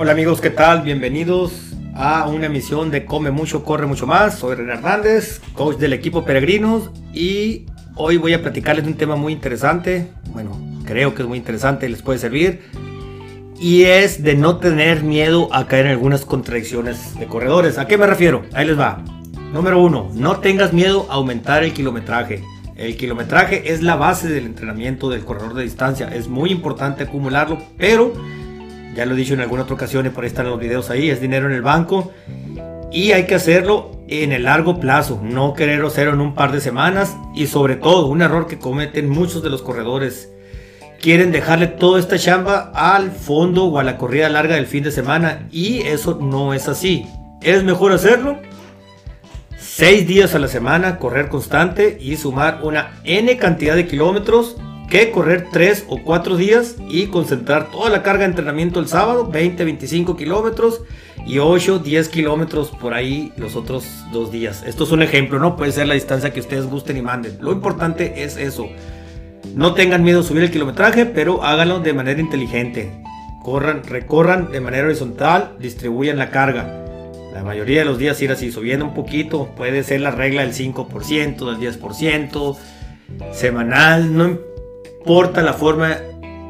Hola amigos, ¿qué tal? Bienvenidos a una emisión de Come Mucho, Corre Mucho Más. Soy René Hernández, coach del equipo Peregrinos y hoy voy a platicarles de un tema muy interesante. Bueno, creo que es muy interesante les puede servir. Y es de no tener miedo a caer en algunas contradicciones de corredores. ¿A qué me refiero? Ahí les va. Número uno, no tengas miedo a aumentar el kilometraje. El kilometraje es la base del entrenamiento del corredor de distancia. Es muy importante acumularlo, pero ya lo he dicho en alguna otra ocasión y por ahí están los videos ahí, es dinero en el banco y hay que hacerlo en el largo plazo, no querer hacerlo en un par de semanas y sobre todo un error que cometen muchos de los corredores. Quieren dejarle toda esta chamba al fondo o a la corrida larga del fin de semana y eso no es así. Es mejor hacerlo seis días a la semana, correr constante y sumar una N cantidad de kilómetros que correr 3 o 4 días y concentrar toda la carga de entrenamiento el sábado, 20, 25 kilómetros y 8, 10 kilómetros por ahí los otros dos días. Esto es un ejemplo, ¿no? Puede ser la distancia que ustedes gusten y manden. Lo importante es eso. No tengan miedo a subir el kilometraje, pero háganlo de manera inteligente. Corran, recorran de manera horizontal, distribuyan la carga. La mayoría de los días ir así subiendo un poquito. Puede ser la regla del 5%, del 10%, semanal. No importa la forma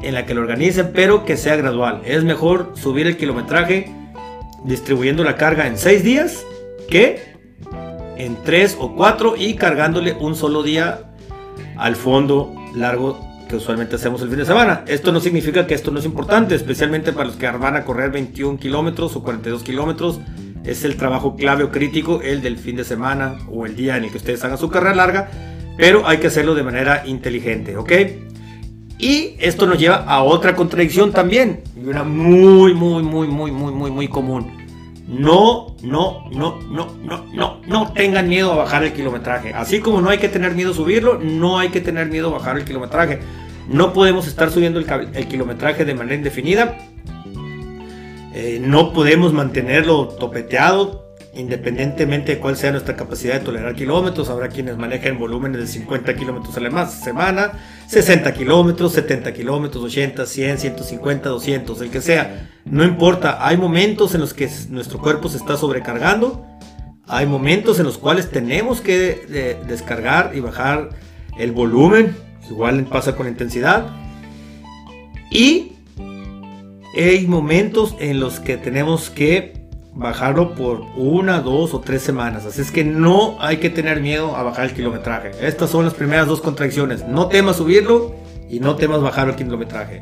en la que lo organicen, pero que sea gradual. Es mejor subir el kilometraje distribuyendo la carga en 6 días que en 3 o 4 y cargándole un solo día al fondo largo que usualmente hacemos el fin de semana. Esto no significa que esto no es importante, especialmente para los que van a correr 21 kilómetros o 42 kilómetros. Es el trabajo clave o crítico, el del fin de semana o el día en el que ustedes hagan su carrera larga, pero hay que hacerlo de manera inteligente, ¿ok? Y esto nos lleva a otra contradicción también, y una muy, muy, muy, muy, muy, muy, muy común. No, no, no, no, no, no, no tengan miedo a bajar el kilometraje. Así como no hay que tener miedo a subirlo, no hay que tener miedo a bajar el kilometraje. No podemos estar subiendo el, kilometraje de manera indefinida. Eh, no podemos mantenerlo topeteado independientemente de cuál sea nuestra capacidad de tolerar kilómetros, habrá quienes manejan volúmenes de 50 kilómetros a la semana, 60 kilómetros, 70 kilómetros, 80, 100, 150, 200, el que sea. No importa, hay momentos en los que nuestro cuerpo se está sobrecargando, hay momentos en los cuales tenemos que descargar y bajar el volumen, igual pasa con intensidad, y hay momentos en los que tenemos que bajarlo por una, dos o tres semanas. Así es que no hay que tener miedo a bajar el kilometraje. Estas son las primeras dos contradicciones. No temas subirlo y no temas bajar el kilometraje.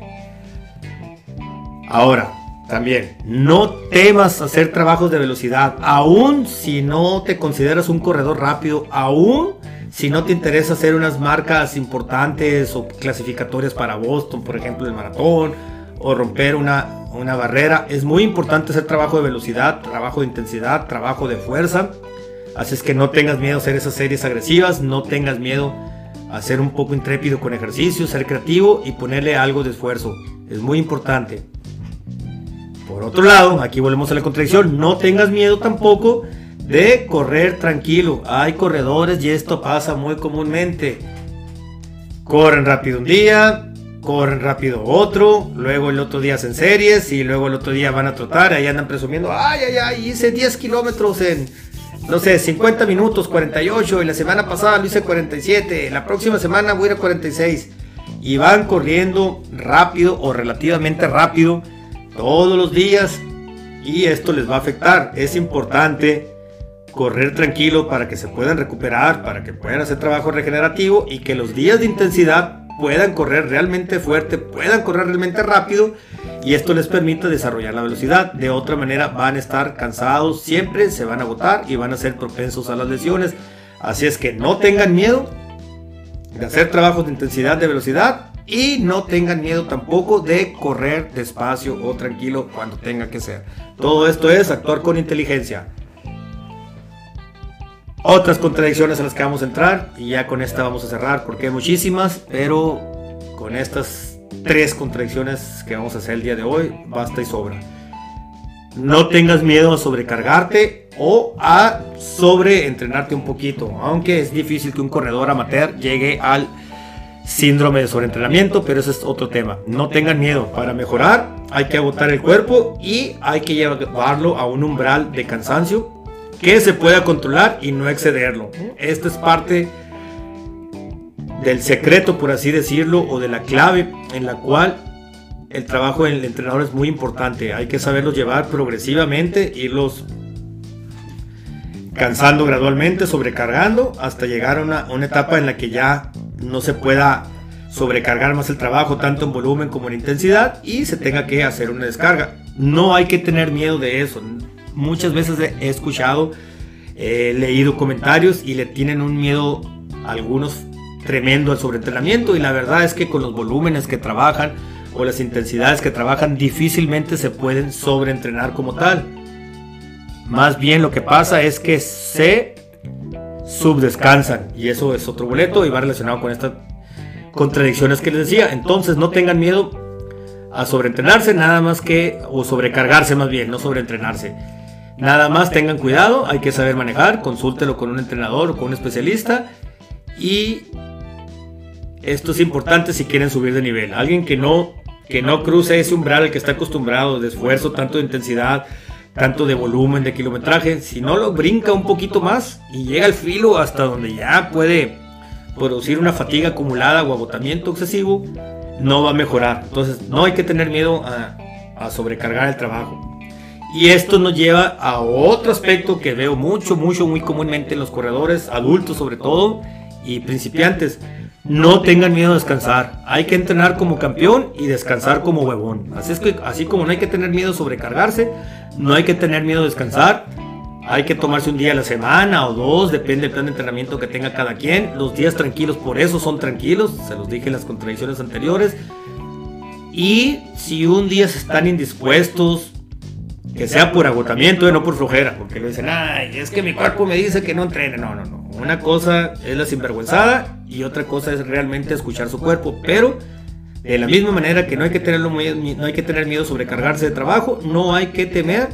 Ahora, también, no temas hacer trabajos de velocidad. Aún si no te consideras un corredor rápido, aún si no te interesa hacer unas marcas importantes o clasificatorias para Boston, por ejemplo, el maratón o romper una, una barrera. Es muy importante hacer trabajo de velocidad, trabajo de intensidad, trabajo de fuerza. Así es que no tengas miedo a hacer esas series agresivas, no tengas miedo a ser un poco intrépido con ejercicio, ser creativo y ponerle algo de esfuerzo. Es muy importante. Por otro lado, aquí volvemos a la contradicción, no tengas miedo tampoco de correr tranquilo. Hay corredores y esto pasa muy comúnmente. Corren rápido un día, corren rápido otro, luego el otro día hacen series y luego el otro día van a trotar, ahí andan presumiendo, ay, ay, ay, hice 10 kilómetros en, no sé, 50 minutos, 48, y la semana pasada lo hice 47, la próxima semana voy a ir a 46, y van corriendo rápido o relativamente rápido todos los días, y esto les va a afectar, es importante correr tranquilo para que se puedan recuperar, para que puedan hacer trabajo regenerativo y que los días de intensidad puedan correr realmente fuerte, puedan correr realmente rápido y esto les permite desarrollar la velocidad. De otra manera van a estar cansados, siempre se van a agotar y van a ser propensos a las lesiones. Así es que no tengan miedo de hacer trabajos de intensidad, de velocidad y no tengan miedo tampoco de correr despacio o tranquilo cuando tenga que ser. Todo esto es actuar con inteligencia otras contradicciones a las que vamos a entrar y ya con esta vamos a cerrar porque hay muchísimas, pero con estas tres contradicciones que vamos a hacer el día de hoy basta y sobra. No tengas miedo a sobrecargarte o a sobreentrenarte un poquito, aunque es difícil que un corredor amateur llegue al síndrome de sobreentrenamiento, pero ese es otro tema. No tengan miedo, para mejorar hay que agotar el cuerpo y hay que llevarlo a un umbral de cansancio que se pueda controlar y no excederlo. Esto es parte del secreto, por así decirlo, o de la clave en la cual el trabajo del entrenador es muy importante. Hay que saberlos llevar progresivamente, irlos cansando gradualmente, sobrecargando, hasta llegar a una, una etapa en la que ya no se pueda sobrecargar más el trabajo, tanto en volumen como en intensidad, y se tenga que hacer una descarga. No hay que tener miedo de eso. Muchas veces he escuchado, he leído comentarios y le tienen un miedo algunos tremendo al sobreentrenamiento y la verdad es que con los volúmenes que trabajan o las intensidades que trabajan difícilmente se pueden sobreentrenar como tal. Más bien lo que pasa es que se subdescansan y eso es otro boleto y va relacionado con estas contradicciones que les decía. Entonces no tengan miedo a sobreentrenarse nada más que o sobrecargarse más bien, no sobreentrenarse. Nada más tengan cuidado, hay que saber manejar, consúltelo con un entrenador o con un especialista y esto es importante si quieren subir de nivel. Alguien que no, que no cruce ese umbral al que está acostumbrado de esfuerzo, tanto de intensidad, tanto de volumen, de kilometraje, si no lo brinca un poquito más y llega al filo hasta donde ya puede producir una fatiga acumulada o agotamiento excesivo, no va a mejorar. Entonces no hay que tener miedo a, a sobrecargar el trabajo. Y esto nos lleva a otro aspecto que veo mucho, mucho, muy comúnmente en los corredores, adultos sobre todo, y principiantes no tengan miedo a descansar. Hay que entrenar como campeón y descansar como huevón. Así es que, así como no hay que tener miedo a sobrecargarse, no hay que tener miedo a descansar. Hay que tomarse un día a la semana o dos, depende del plan de entrenamiento que tenga cada quien. Los días tranquilos, por eso son tranquilos, se los dije en las contradicciones anteriores. Y si un día se están indispuestos, que sea por agotamiento y no por flojera, porque le dicen, ay, es que mi cuerpo me dice que no entrene. No, no, no. Una cosa es la sinvergüenzada y otra cosa es realmente escuchar su cuerpo, pero de la misma manera que no hay que, tenerlo no hay que tener miedo sobrecargarse de trabajo, no hay que temer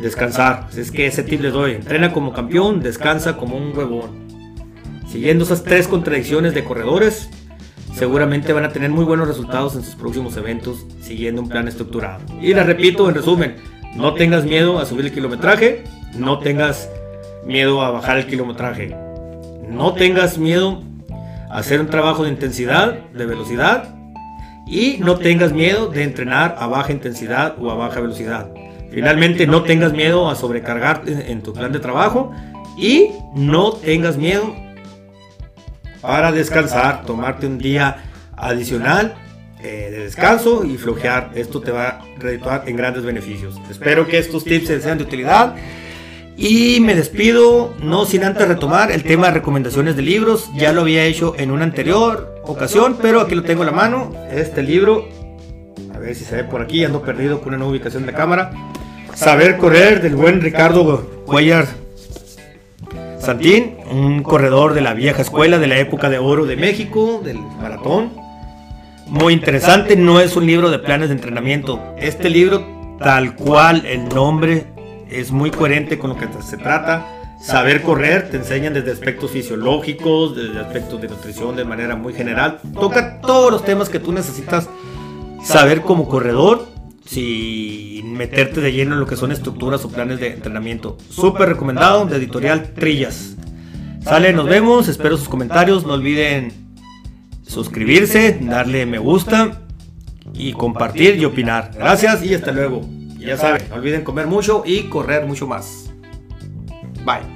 descansar. Es que ese tip le doy. Entrena como campeón, descansa como un huevón. Siguiendo esas tres contradicciones de corredores, seguramente van a tener muy buenos resultados en sus próximos eventos siguiendo un plan estructurado. Y la repito en resumen, no tengas miedo a subir el kilometraje, no tengas miedo a bajar el kilometraje, no tengas miedo a hacer un trabajo de intensidad, de velocidad y no tengas miedo de entrenar a baja intensidad o a baja velocidad. Finalmente, no tengas miedo a sobrecargarte en tu plan de trabajo y no tengas miedo para descansar, tomarte un día adicional eh, de descanso y flojear. Esto te va a redituar en grandes beneficios. Espero que estos tips sean de utilidad. Y me despido, no sin antes retomar el tema de recomendaciones de libros. Ya lo había hecho en una anterior ocasión, pero aquí lo tengo en la mano. Este libro, a ver si se ve por aquí, ando perdido con una ubicación de cámara. Saber correr del buen Ricardo Cuellar Santín, un corredor de la vieja escuela de la época de oro de México, del maratón. Muy interesante, no es un libro de planes de entrenamiento. Este libro, tal cual el nombre, es muy coherente con lo que se trata. Saber correr, te enseñan desde aspectos fisiológicos, desde aspectos de nutrición de manera muy general. Toca todos los temas que tú necesitas saber como corredor sin meterte de lleno en lo que son estructuras o planes de entrenamiento. Súper recomendado de editorial Trillas. Sale, nos vemos, espero sus comentarios, no olviden suscribirse, darle me gusta y compartir y opinar. Gracias y hasta luego. ya saben, no olviden comer mucho y correr mucho más. Bye.